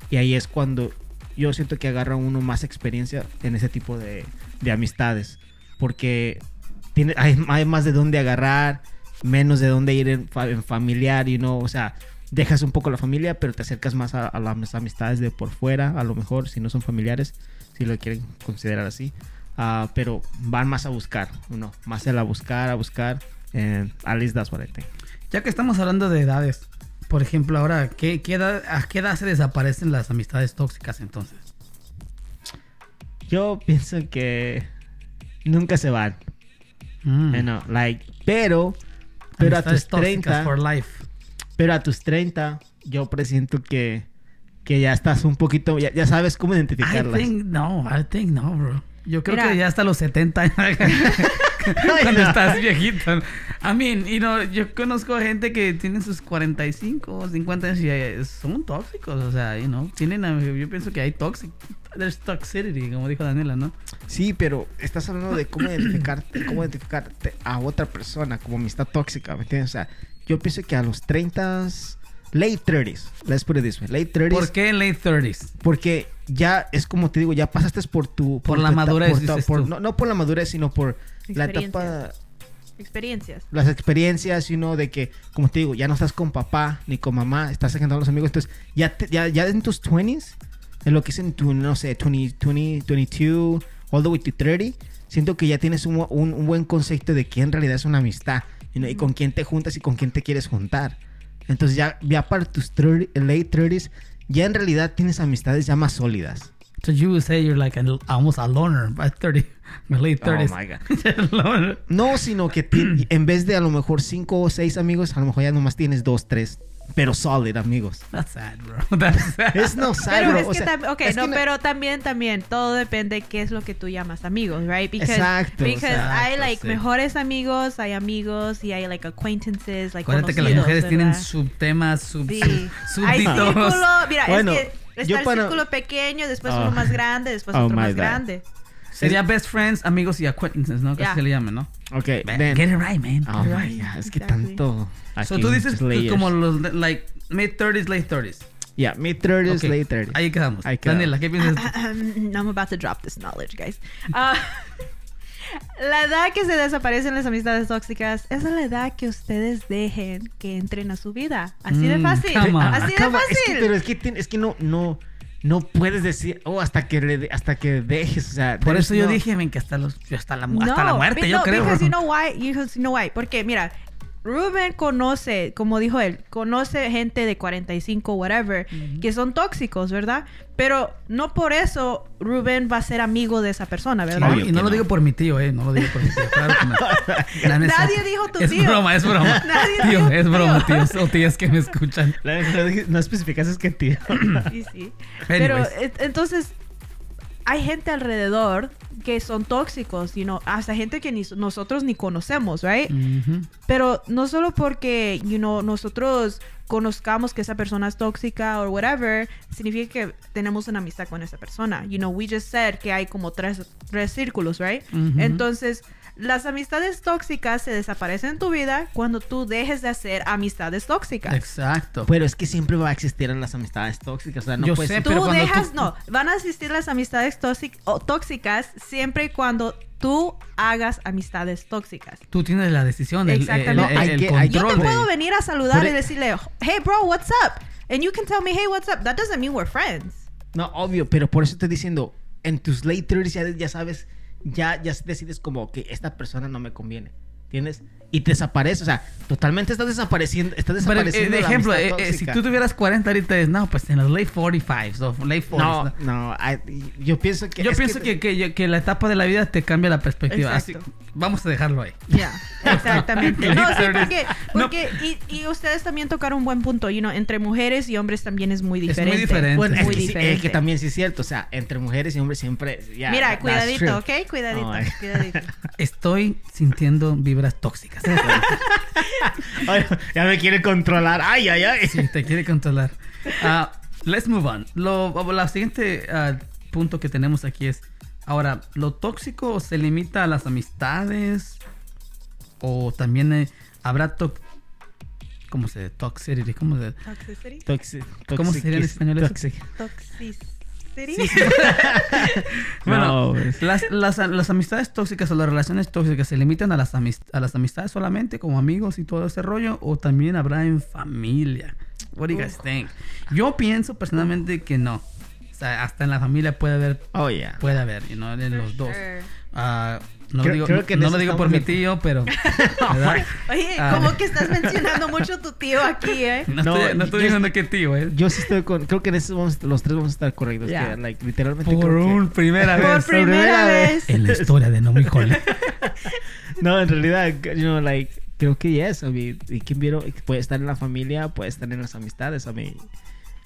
y ahí es cuando yo siento que agarra uno más experiencia en ese tipo de, de amistades, porque tiene, hay, hay más de dónde agarrar, menos de dónde ir en, en familiar, y no, o sea, dejas un poco la familia, pero te acercas más a, a las amistades de por fuera, a lo mejor, si no son familiares, si lo quieren considerar así. Ah, pero van más a buscar, uno, más a la buscar, a buscar. What I think. Ya que estamos hablando de edades, por ejemplo, ahora, ¿qué, qué edad, ¿a qué edad se desaparecen las amistades tóxicas entonces? Yo pienso que nunca se van. Mm. you know, like, pero, pero a tus tóxicas 30, for life. pero a tus 30, yo presiento que, que ya estás un poquito, ya, ya sabes cómo I identificarlas. think no, I think no, bro. Yo creo Mira. que ya hasta los 70 *laughs* cuando no. estás viejito. I mean, you know, yo conozco gente que tiene sus 45 o 50 años y son tóxicos, o sea, you know, tienen yo pienso que hay toxic there's toxicity, como dijo Daniela, ¿no? Sí, pero estás hablando de cómo identificarte, cómo identificarte a otra persona como amistad tóxica, ¿me entiendes? O sea, yo pienso que a los 30, late 30s, let's put it this way, late 30s, ¿Por qué en late 30s? porque ya es como te digo, ya pasaste por tu... Por la tu madurez, por tu- dices por- tú. no, no por la madurez, sino por la etapa Experiencias. las experiencias, sino de que, como te digo, ya no estás con papá ni con mamá, estás sacando a los amigos. Entonces, ya, te- ya, ya en tus 20s, en lo que es en tu, no sé, 20, 20, 22, all the way to 30, siento que ya tienes un, un- un buen concepto de que en realidad es una amistad y con quién te juntas y con quién te quieres juntar. Entonces ya, ya para tus 30 late 30s, ya en realidad tienes amistades ya más sólidas. So you would say you're like an, almost a loner by 30, my late 30s. Oh my God. *laughs* No, sino que en vez de a lo mejor cinco o seis amigos, a lo mejor ya nomás tienes dos, tres, pero solid amigos. *laughs* That's sad, bro. *laughs* That's sad. Es no sad, Pero bro. es o que sea, también, ok, es no, que pero también, también, todo depende qué es lo que tú llamas amigos, right? Because, Exacto, because hay, like, sí. mejores amigos, hay amigos y hay, like, acquaintances, like, Acuérdate que las mujeres tienen subtemas, sub, Sí. sub- Hay círculo, mira, Bueno, es que está el para- círculo pequeño, después Oh. uno más grande, después Oh otro más God. grande. Sería best friends, amigos y acquaintances, ¿no? Que Yeah. se le llaman, ¿no? Ok, then- Get it right, man. Oh my right. God, es que Exactly. tanto. So tú dices tú como los, like, mid-30s, late 30s. Yeah, mid 30s, Ok, late 30s. Ahí quedamos. Ahí quedamos. Daniela, ¿qué piensas? I'm about to drop this knowledge, guys. Ah, *laughs* la edad que se desaparecen las amistades tóxicas es la edad que ustedes dejen que entren a su vida. Así de Mm, fácil. Así de fácil. Es que, pero es que, es que no, no, no puedes decir, oh, hasta que, le de- hasta que dejes, o sea. Por eso yo no- dije, men, que hasta, los, hasta, la, hasta la muerte, yo no, creo. Because you know why? Because you know why? Porque mira, Ruben conoce, como dijo él, conoce gente de 45, whatever, que son tóxicos, ¿verdad? Pero no por eso Ruben va a ser amigo de esa persona, ¿verdad? Y no lo digo por mi tío, eh. No lo digo por mi tío. Claro que no. *laughs* Nadie dijo tu es tío. broma, es broma. *laughs* Nadie tío, dijo tu es broma, tío. tíos o tías que me escuchan. La- No, especificas es que tío. Sí, sí. Pero Anyways. entonces hay gente alrededor que son tóxicos, you know, hasta gente que ni nosotros ni conocemos, right? Pero no solo porque, you know, nosotros conozcamos que esa persona es tóxica o whatever, significa que tenemos una amistad con esa persona. You know, we just said que hay como tres, tres círculos, right? Entonces, las amistades tóxicas se desaparecen en tu vida cuando tú dejes de hacer amistades tóxicas. Exacto. Pero es que siempre va a existir en las amistades tóxicas. O sea, no Yo puedes sé, Tú pero cuando dejas, tú- no, van a existir las amistades tóxic- o tóxicas siempre y cuando tú hagas amistades tóxicas. Tú tienes la decisión, el, Exactamente. el- el Yo te de- puedo venir a saludar Por y e- decirle, hey bro, what's up? And you can tell me, hey, what's up? That doesn't mean we're friends. No, obvio, pero por eso estoy diciendo, en tus late 30s ya, ya sabes, ya, ya decides como que esta persona no me conviene. ¿Entiendes? Y te desaparece, o sea, totalmente estás desapareciendo, estás Pero, eh, desapareciendo. de ejemplo, eh, eh, si tú tuvieras 40 ahorita, es, no, pues en los late 45s o late 40s. No, ¿no? no, ay, yo pienso que... Yo es pienso que, que, que la etapa de la vida te cambia la perspectiva. Así, vamos a dejarlo ahí. Ya, *laughs* exactamente. *laughs* no, sí, Literally. porque, No. porque y, y ustedes también tocaron un buen punto. You know, entre mujeres y hombres también es muy muy diferente. diferente. Bueno, es muy que, sí, diferente. es que también sí es cierto, o sea, entre mujeres y hombres siempre... ya, Mira, cuidadito, true. ¿ok? Cuidadito, Oh, my- cuidadito. *laughs* Estoy sintiendo vibras tóxicas. *laughs* Ay, ya me quiere controlar. Ay, ay, ay. Sí, te quiere controlar. Ah, let's move on. Lo, la siguiente ah, punto que tenemos aquí es, ahora, ¿lo tóxico se limita a las amistades? ¿O también eh, habrá to ¿Cómo se Toxicity. ¿Cómo se Toxicity. Toxic, ¿Cómo sería en español eso? toxic. Toxicity. Sí, sí. *laughs* Bueno, No, pues. las, las, las amistades tóxicas o las relaciones tóxicas se limitan a las, amist- a las amistades solamente como amigos y todo ese rollo o también habrá en familia. What do you guys think? Yo pienso personalmente que no. O sea, hasta en la familia puede haber, Oh, yeah. puede haber, you know, en los dos. Sure. No Creo- lo digo, creo que no lo digo por mi estamos de- tío, pero *laughs* ¿verdad? Oye, Ah. como que estás mencionando mucho tu tío aquí, ¿eh? no, No, estoy, no estoy diciendo que tío, eh. Yo sí estoy con... Creo que en eso vamos, los tres vamos a estar correctos. Ya. que, like, literalmente Por creo que- un primera Por vez. primera vez. En la historia de No Me Jole. No, en realidad, you know, like, creo que yes. I mean, y quien vieron, puede estar en la familia, puede estar en las amistades. I mean,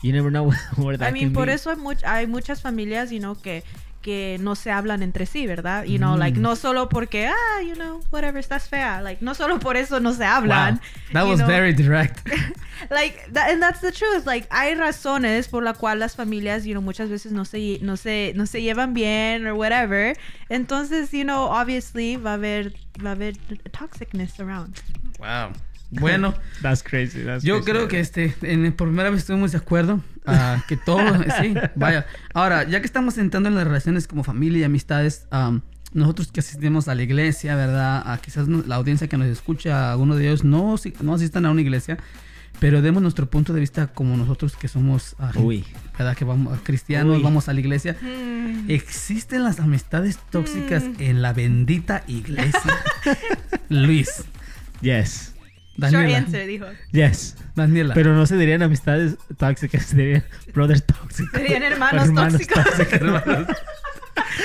you never know *laughs* where that I mean, can por be. eso hay, much- hay muchas familias, you know, que, que no se hablan entre sí, ¿verdad? You know, Mm. like, no solo porque, ah, you know, whatever, estás fea. Like, no solo por eso no se hablan. Wow. That was know. very direct. *laughs* like that, and that's the truth like hay razones por la cual las familias you know muchas veces no se no se no se llevan bien or whatever entonces you know obviously va a haber va a haber toxicness around Wow. *laughs* Bueno, That's crazy. That's yo crazy. creo que este, en, por primera vez estuvimos de acuerdo ah, que todo, *laughs* sí, vaya. Ahora, ya que estamos entrando en las relaciones como familia y amistades, am, nosotros que asistimos a la iglesia, ¿verdad? A quizás la audiencia que nos escucha, algunos de ellos no, si- no asistan a una iglesia, pero demos nuestro punto de vista como nosotros que somos, ah, Uy. ¿verdad? Que vamos, cristianos, Uy. vamos a la iglesia. ¿Existen las amistades tóxicas en la bendita iglesia? *laughs* Luis. Yes. Short Daniela. answer, dijo. Yes. Daniela. Pero no se dirían amistades tóxicas, se dirían brothers tóxicos. Serían hermanos tóxicos. *laughs*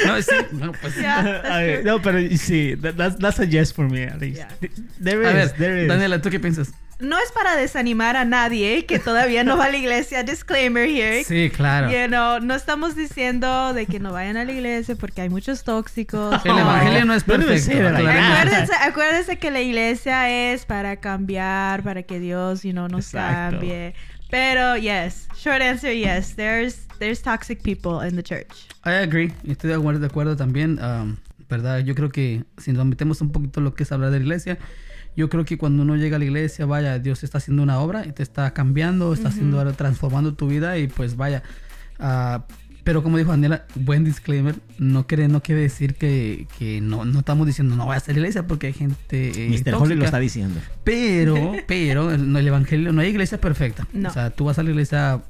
no, sí, no, pues. Yeah, no, pero sí, that- that's, that's a yes for me, at least. Yeah. There A is, ver, there is. Daniela, ¿tú qué piensas? No es para desanimar a nadie que todavía no va a la iglesia. *laughs* Disclaimer here. Sí, claro. You know, no estamos diciendo de que no vayan a la iglesia porque hay muchos tóxicos. El No. evangelio no es perfecto. Acuérdense, acuérdense que la iglesia es para cambiar, para que Dios, you know, nos Exacto. cambie. Pero yes, short answer yes. There's there's toxic people in the church. I agree. Estoy de acuerdo, de acuerdo también. um, ¿Verdad? Yo creo que si nos metemos un poquito en lo que es hablar de la iglesia, yo creo que cuando uno llega a la iglesia, vaya, Dios está haciendo una obra y te está cambiando, está haciendo transformando tu vida y pues vaya. ah, pero como dijo Daniela, buen disclaimer, no quiere, no quiere decir que, que no, no estamos diciendo no vayas a la iglesia porque hay gente eh, Mr. Holly lo está diciendo. Pero, *laughs* pero, el, el evangelio, no hay iglesia perfecta. No. O sea, tú vas a la iglesia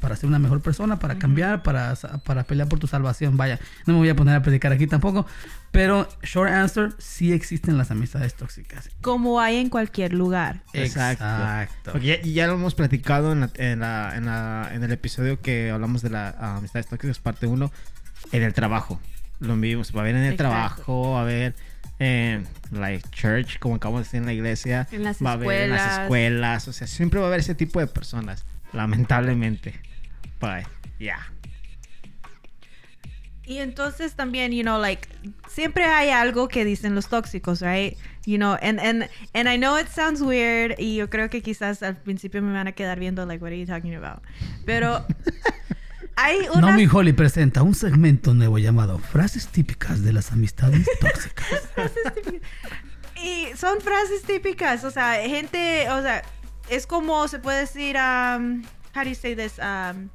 para ser una mejor persona, para cambiar, para, para pelear por tu salvación. Vaya, no me voy a poner a predicar aquí tampoco. Pero, short answer, sí existen las amistades tóxicas. Como hay en cualquier lugar. Exacto. Porque ya, ya lo hemos platicado en, la- en, la- en, la- en el episodio que hablamos de las amistades tóxicas, parte 1, en el trabajo. Lo vimos, va a haber en el Exacto. trabajo, va a haber en like church, como acabamos de decir en la iglesia, En las va a haber en las escuelas, o sea, siempre va a haber ese tipo de personas, lamentablemente. But, yeah. Y entonces también, you know, like, siempre hay algo que dicen los tóxicos, right? You know, and, and, and I know it sounds weird, y yo creo que quizás al principio me van a quedar viendo, like, what are you talking about? Pero *laughs* hay una... Naomi Holly presenta un segmento nuevo llamado Frases típicas de las amistades tóxicas. *laughs* Y son frases típicas, o sea, gente, o sea, es como se puede decir, um, how do you say this? Um,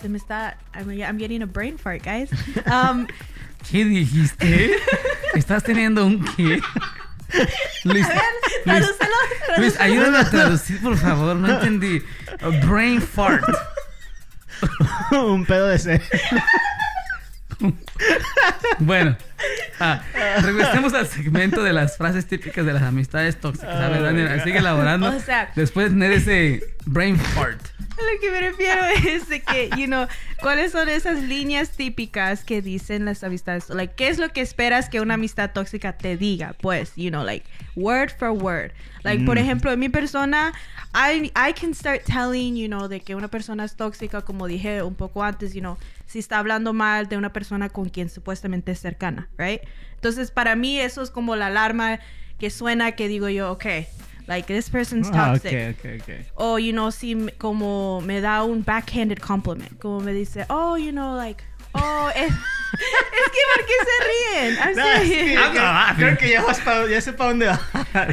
se me está, I'm, I'm getting a brain fart, guys. *laughs* Um, ¿Qué dijiste? ¿Estás teniendo un qué? Luis, Luis, tradúcelo, Luis, ayúdame a traducir, por favor. No entendí. A brain fart. *laughs* Un pedo de ser. Bueno, ah, regresemos al segmento de las frases típicas de las amistades tóxicas. A ver, Daniel, sigue elaborando. O sea- Después de tener ese brain fart. Lo que me refiero es de que, you know, ¿cuáles son esas líneas típicas que dicen las amistades? Like, ¿qué es lo que esperas que una amistad tóxica te diga? Pues, you know, like, word for word. Like, por Mm. ejemplo, en mi persona, I, I can start telling, you know, de que una persona es tóxica, como dije un poco antes, you know, si está hablando mal de una persona con quien supuestamente es cercana, right? Entonces, para mí eso es como la alarma que suena que digo yo, okay, like, this person's Ah, toxic. ok, ok, ok. O, you know, si como me da un backhanded compliment. Como me dice, oh, you know, like, oh, es, es que ¿por qué se ríen? I'm No, es que- serious. Ah, creo que ya vas para, ya sé para dónde va.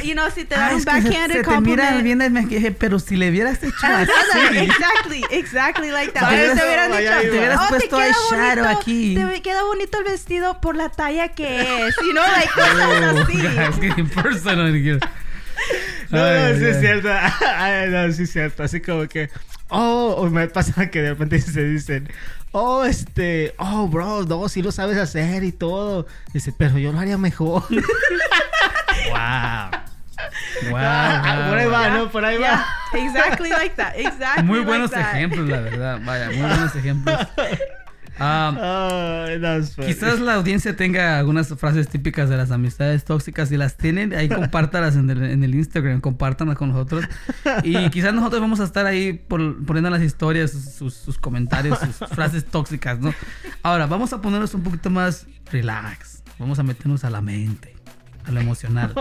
You know, si te Ah, dan un es que se, backhanded se te mira compliment. bien el maquillaje, pero si le hubieras hecho Ah, así. exactly, exactly like that. ¿Sabes? O te hubieran Allá dicho. Te hubieras "Oh, puesto queda eyeshadow bonito, aquí." Te queda bonito el vestido por la talla que es. You know, like cosas Oh, *laughs* así. guys, getting personal here. No, Ay, no, sí ay. es cierto. *laughs* Ay, no, sí es cierto. Así como que, oh, me pasa que de repente se dicen, oh, este, oh, bro, no, sí lo sabes hacer y todo. Dice, pero yo lo haría mejor. *laughs* Wow. Wow, Ah, por ahí wow. va, ¿no? Por ahí Yeah, va. exactly like that. Exactly Muy like buenos that. ejemplos, la verdad. Vaya, muy buenos ejemplos. *laughs* Ah, Oh. Quizás la audiencia tenga algunas frases típicas de las amistades tóxicas. Si las tienen, ahí *laughs* compártalas en el, en el Instagram, compártanlas con nosotros. Y quizás nosotros vamos a estar ahí por- poniendo en las historias sus, sus comentarios, sus *laughs* frases tóxicas, ¿no? Ahora, vamos a ponernos un poquito más relax. Vamos a meternos a la mente, a lo emocional.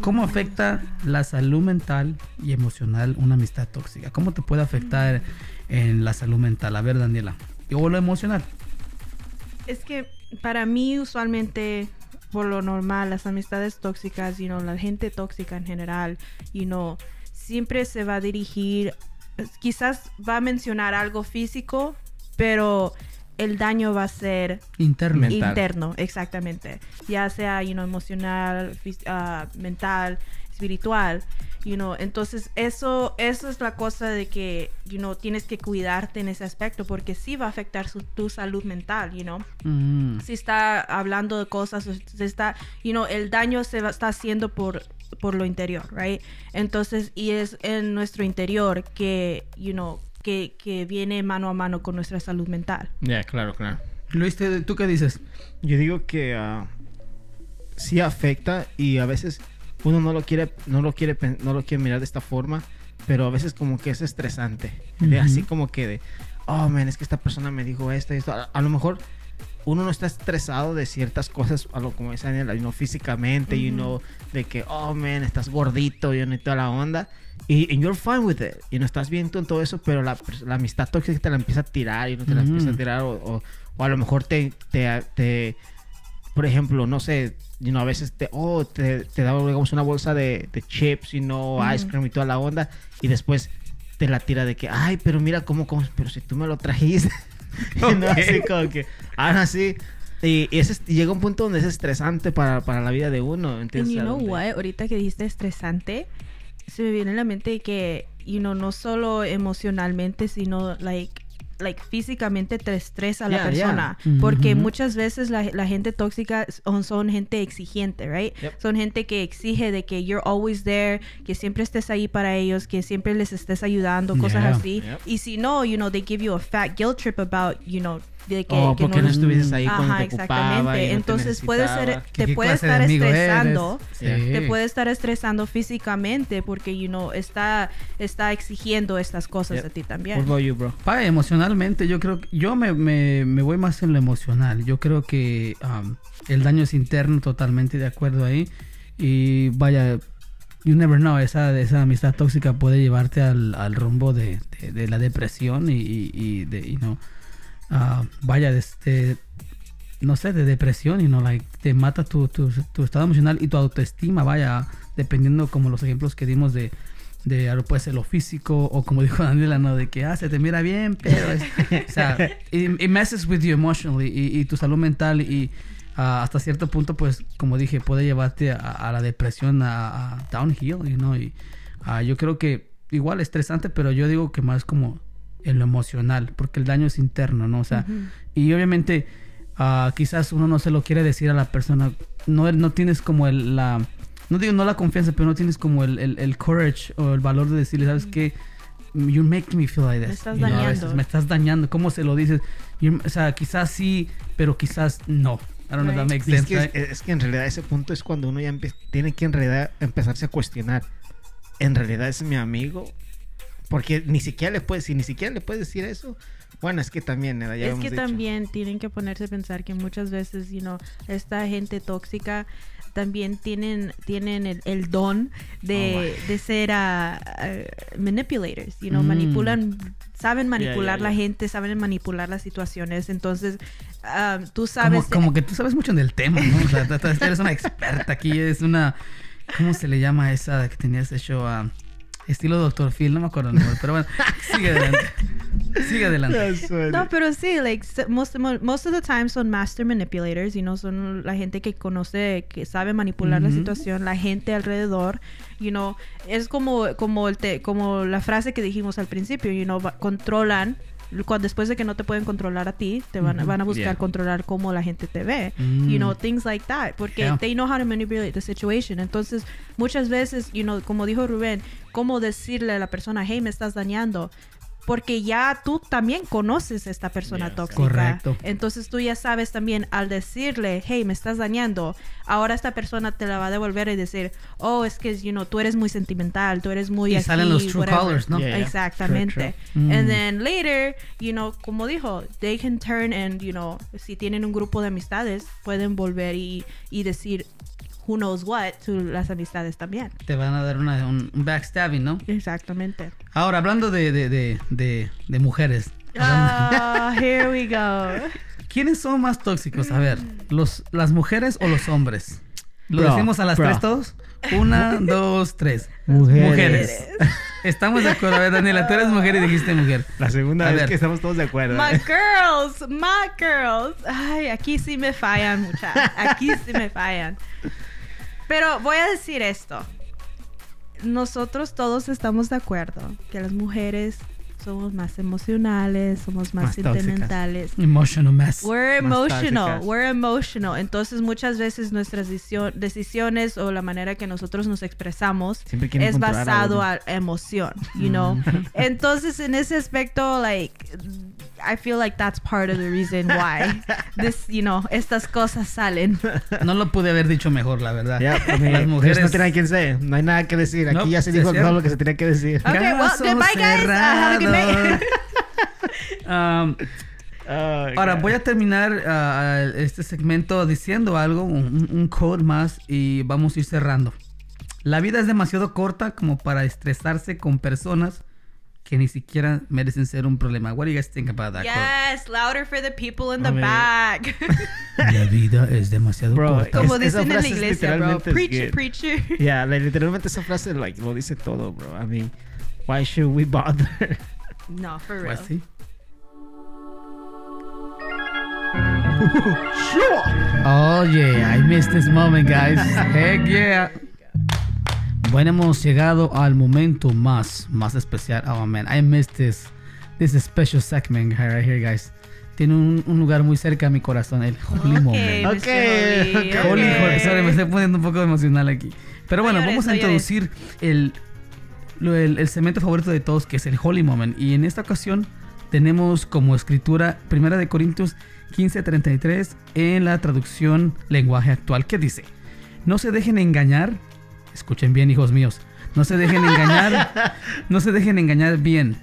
¿Cómo afecta la salud mental y emocional una amistad tóxica? ¿Cómo te puede afectar en la salud mental? A ver, Daniela. O lo emocional. Es que para mí usualmente por lo normal las amistades tóxicas, you know, la gente tóxica en general, you know, siempre se va a dirigir quizás va a mencionar algo físico, pero el daño va a ser Interno. Mental. interno, exactamente. Ya sea, you know, emocional, ah, mental, espiritual, you know. Entonces, eso, eso es la cosa de que, you know, tienes que cuidarte en ese aspecto porque sí va a afectar su- tu salud mental, you know. Mm. Si está hablando de cosas, se está, you know, el daño se va, está haciendo por por lo interior, right? Entonces, y es en nuestro interior que, you know, que, que viene mano a mano con nuestra salud mental. Ya, claro, claro. Luis, ¿te- ¿tú qué dices? Yo digo que ah, sí afecta y a veces uno no lo quiere, no lo quiere, no lo quiere mirar de esta forma, pero a veces como que es estresante. Así como que de, oh, man, es que esta persona me dijo esto y esto. A, a lo mejor uno no está estresado de ciertas cosas, a lo como dice Daniel, you know, físicamente, you Ujú. know, de que, oh, man, estás gordito, you y toda la onda. Y and you're fine with it. Y no estás bien tú en todo eso, pero la, la amistad tóxica te la empieza a tirar y no te la empieza a tirar. O, o- o a lo mejor te, te, te- por ejemplo, no sé, you know, a veces te, oh, te, te da, digamos, una bolsa de, de chips y no Ujú. ice cream y toda la onda. Y después te la tira de que, ay, pero mira cómo, cómo pero si tú me lo trajiste. *laughs* Y no, así como que, ah, así. Y, y ese es- y llega un punto donde es estresante para, para la vida de uno. And ¿entiendes? you A know what? Ahorita que dijiste estresante, se me viene a la mente que, you know, no solo emocionalmente, sino, like, like físicamente te estresa a la Yeah, yeah. persona. Ujú. Porque muchas veces la, la gente tóxica son, son gente exigente, right? Yep. Son gente que exige de que you're always there, que siempre estés ahí para ellos, que siempre les estés ayudando, cosas Yeah. así. Yep. Y si no, you know, they give you a fat guilt trip about, you know, de que, Oh, que porque no, les- estuvieses ahí cuando Ajá, te exactamente. y no te Entonces puede ser, necesitaba. ¿Qué- te puede estar estresando Sí. te puede estar estresando físicamente porque you know está está exigiendo estas cosas Yep. de ti What también about you, bro? Vaya, emocionalmente, yo creo que yo me, me, me voy más en lo emocional. Yo creo que um, el daño es interno, totalmente de acuerdo ahí. Y vaya, you never know, esa, esa amistad tóxica puede llevarte al, al rumbo de, de- de la depresión y, y- y de, you know, ah, vaya, de este, no sé, de depresión y no, like, te mata tu, tu, tu estado emocional y tu autoestima, vaya, dependiendo como los ejemplos que dimos de, de puede ser lo físico o como dijo *laughs* Daniela, ¿no? De que, ah, se te mira bien, pero es, o sea, *laughs* it, it messes with you emotionally y, y tu salud mental y ah, hasta cierto punto, pues, como dije, puede llevarte a, a la depresión, a, a downhill, you know, y ah, yo creo que igual estresante, pero yo digo que más como en lo emocional, porque el daño es interno, ¿no? O sea, y obviamente ah, quizás uno no se lo quiere decir a la persona, no, no tienes como el, la, no digo no la confianza, pero no tienes como el, el, el courage o el valor de decirle, ¿sabes qué? You make me feel like Me this. estás You know, a veces dañando. me estás dañando. ¿Cómo se lo dices? You- o sea, quizás sí, pero quizás no. I don't know if that Right. makes Y es, sense. que, right? es, es que en realidad ese punto es cuando uno ya tiene que en realidad empezarse a cuestionar. En realidad es mi amigo. Porque ni siquiera le puedes, si ni siquiera le puedes decir eso, bueno, es que también. Ya es que dicho. también tienen que ponerse a pensar que muchas veces you know esta gente tóxica también tienen tienen el, el don de, de ser ah, manipulators you know Mm. manipulan saben manipular la gente saben manipular las situaciones entonces ah, tú sabes como que tú sabes mucho del tema, ¿no? O sea, tú- tú eres una experta aquí, es una... ¿Cómo se le llama esa que tenía ese show? Ah, estilo Dr. Phil, no me acuerdo el nombre, pero bueno, sigue adelante. Sigue adelante. No, pero sí, like most, mo- most of the time son master manipulators, you know, son la gente que conoce, que sabe manipular la Ujú. situación, la gente alrededor, you know, es como como el te- como la frase que dijimos al principio, you know, controlan cuando después de que no te pueden controlar a ti, te van, Ujú. van a buscar Yeah. controlar cómo la gente te ve, Mm. you know, things like that, porque Yeah. they know how to manipulate the situation. Entonces, muchas veces, you know, como dijo Rubén, cómo decirle a la persona, hey, me estás dañando. Porque ya tú también conoces a esta persona Yes. tóxica. Correcto. Entonces tú ya sabes también al decirle, hey, me estás dañando, ahora esta persona te la va a devolver y decir, oh, es que, you know, tú eres muy sentimental, tú eres muy Y salen los true whatever". colors, ¿no? Yeah, yeah. Exactamente. True, true. And Mm. then later, you know, como dijo, they can turn and, you know, si tienen un grupo de amistades, pueden volver y, y decir who knows what to las amistades también. Te van a dar una, un, un backstabbing, ¿no? Exactamente. Ahora, hablando de, de, de, de, de mujeres. Ah, here we go. ¿Quiénes son más tóxicos? A ver, los, ¿las mujeres o los hombres? ¿Lo Bro, decimos a las bro. tres todos? Una, *laughs* dos, tres. Mujeres. Estamos de acuerdo. A ver, Daniela, tú eres mujer y dijiste mujer. La segunda A vez ver. que estamos todos de acuerdo. My girls, my girls. Ay, aquí sí me fallan, muchachos. Aquí sí me fallan. Pero voy a decir esto. Nosotros todos estamos de acuerdo que las mujeres somos más emocionales, somos más, Más tóxicas. sentimentales. Emotional mess. We're Más emotional, tóxicas. we're emotional. Entonces muchas veces nuestras decision- decisiones o la manera que nosotros nos expresamos es a basado uno. a emoción, you know. *laughs* Entonces en ese aspecto, like, I feel like that's part of the reason why this, you know, estas cosas salen. No lo pude haber dicho mejor, la verdad. Ya, I mean, Las mujeres. nothing I can say. No hay nada que decir. Aquí Nope, ya se dijo todo lo que se tenía que decir. Okay, well, goodbye, guys. Uh, have a good night. *laughs* Um, Oh, Ahora voy a terminar ah, este segmento diciendo algo, un, un code más y vamos a ir cerrando. La vida es demasiado corta como para estresarse con personas que ni siquiera merecen ser un problema. What do you guys think about that Yes, louder for the people in the I mean- back. quote? *laughs* La vida es demasiado Bro, corta. Como Es- esa dicen en la iglesia, bro. literalmente es Preach, good. preacher. *laughs* Yeah, like, literalmente esa frase like, lo dice todo, bro. I mean, why should we bother? No, for real. Pues sí. *laughs* Oh yeah, I missed this moment, guys. Heck yeah. Bueno, hemos llegado al momento más, más especial. Oh man, I missed this, this special segment right here, guys. Tiene un, un lugar muy cerca a mi corazón, el Holy Ok, Moment. Mr. Okay, okay. ok. Holy, Holy, sorry, me estoy poniendo un poco emocional aquí. Pero bueno, vamos a introducir el, el, el segmento favorito de todos, que es el Holy Moment. Y en esta ocasión tenemos como escritura Primera de Corintios 15:33 en la traducción lenguaje actual, que dice, no se dejen engañar, escuchen bien hijos míos, no se dejen engañar, no se dejen engañar bien.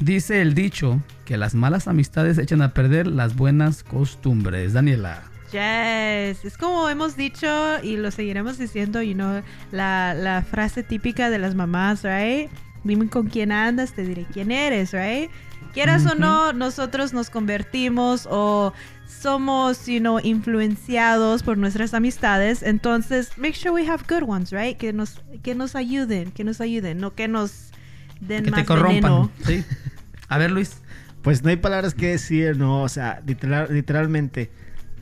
Dice el dicho que las malas amistades echan a perder las buenas costumbres. Daniela. Yes, es como hemos dicho y lo seguiremos diciendo, you know, la, la frase típica de las mamás, right? Dime con quién andas, te diré quién eres, right? Quieras o no, nosotros nos convertimos o somos, you know, influenciados por nuestras amistades. Entonces, make sure we have good ones, right? Que nos, que nos ayuden, que nos ayuden, no que nos den que más te corrompan. veneno. ¿sí? A ver, Luis. Pues no hay palabras que decir, no, o sea, literal- literalmente,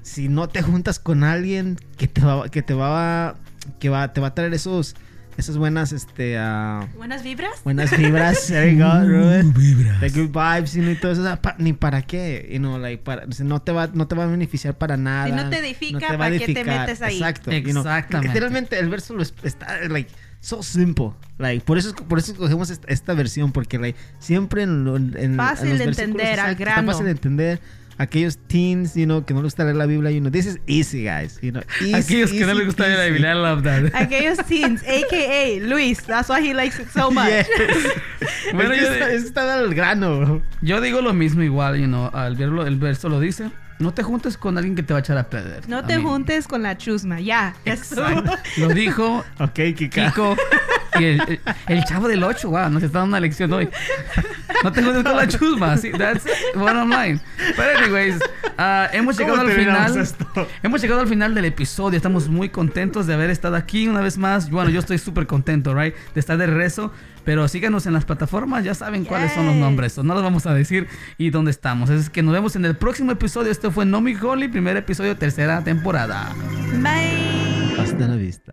si no te juntas con alguien que te va, que te va, que va, te va a traer esos, esas buenas, este, ah, Buenas vibras. buenas vibras, there you go, Ruben. vibras. The good vibes, you know, y todo eso, o sea, pa- ni para qué, you know, like, para, no te va, no te va a beneficiar para nada. Si no te edifica, no te a ¿para qué te metes ahí? Exacto, you know. Exactamente. Literalmente el verso lo es- está, like, so simple, like, por eso, por eso escogemos esta, esta versión, porque, like, siempre en, lo- en- en Fácil los de entender, al exacto, grano. Está fácil de entender. Aquellos teens, you know, que no les gusta leer la Biblia, you know, this is easy, guys, you know. easy, Aquellos que no easy les gusta ver la. Biblia, I love that. Aquellos teens, aka Luis. That's why he likes it so much. Yes. *laughs* Bueno, es que yo- está, está al grano. Yo digo lo mismo igual, you know, al verlo, el verso lo dice. No te juntes con alguien que te va a echar a perder. No I te mean, juntes con la chusma, ya. Eso. Exacto. Lo dijo *laughs* Ok, Kika. Kiko *laughs* y el, el- el chavo del 8, wow, nos está dando una lección hoy. No te juntes con la chusma, sí, that's bottom line. Pero anyways, ah, hemos ¿Cómo llegado al final. esto? Hemos llegado al final del episodio. Estamos muy contentos de haber estado aquí una vez más. Bueno, yo estoy súper contento, right? De estar de rezo. Pero síganos en las plataformas, ya saben cuáles son los Yes. nombres. No los vamos a decir y dónde estamos. Es que nos vemos en el próximo episodio. Este fue Nomi Holly, primer episodio, tercera temporada. Bye. Hasta la vista.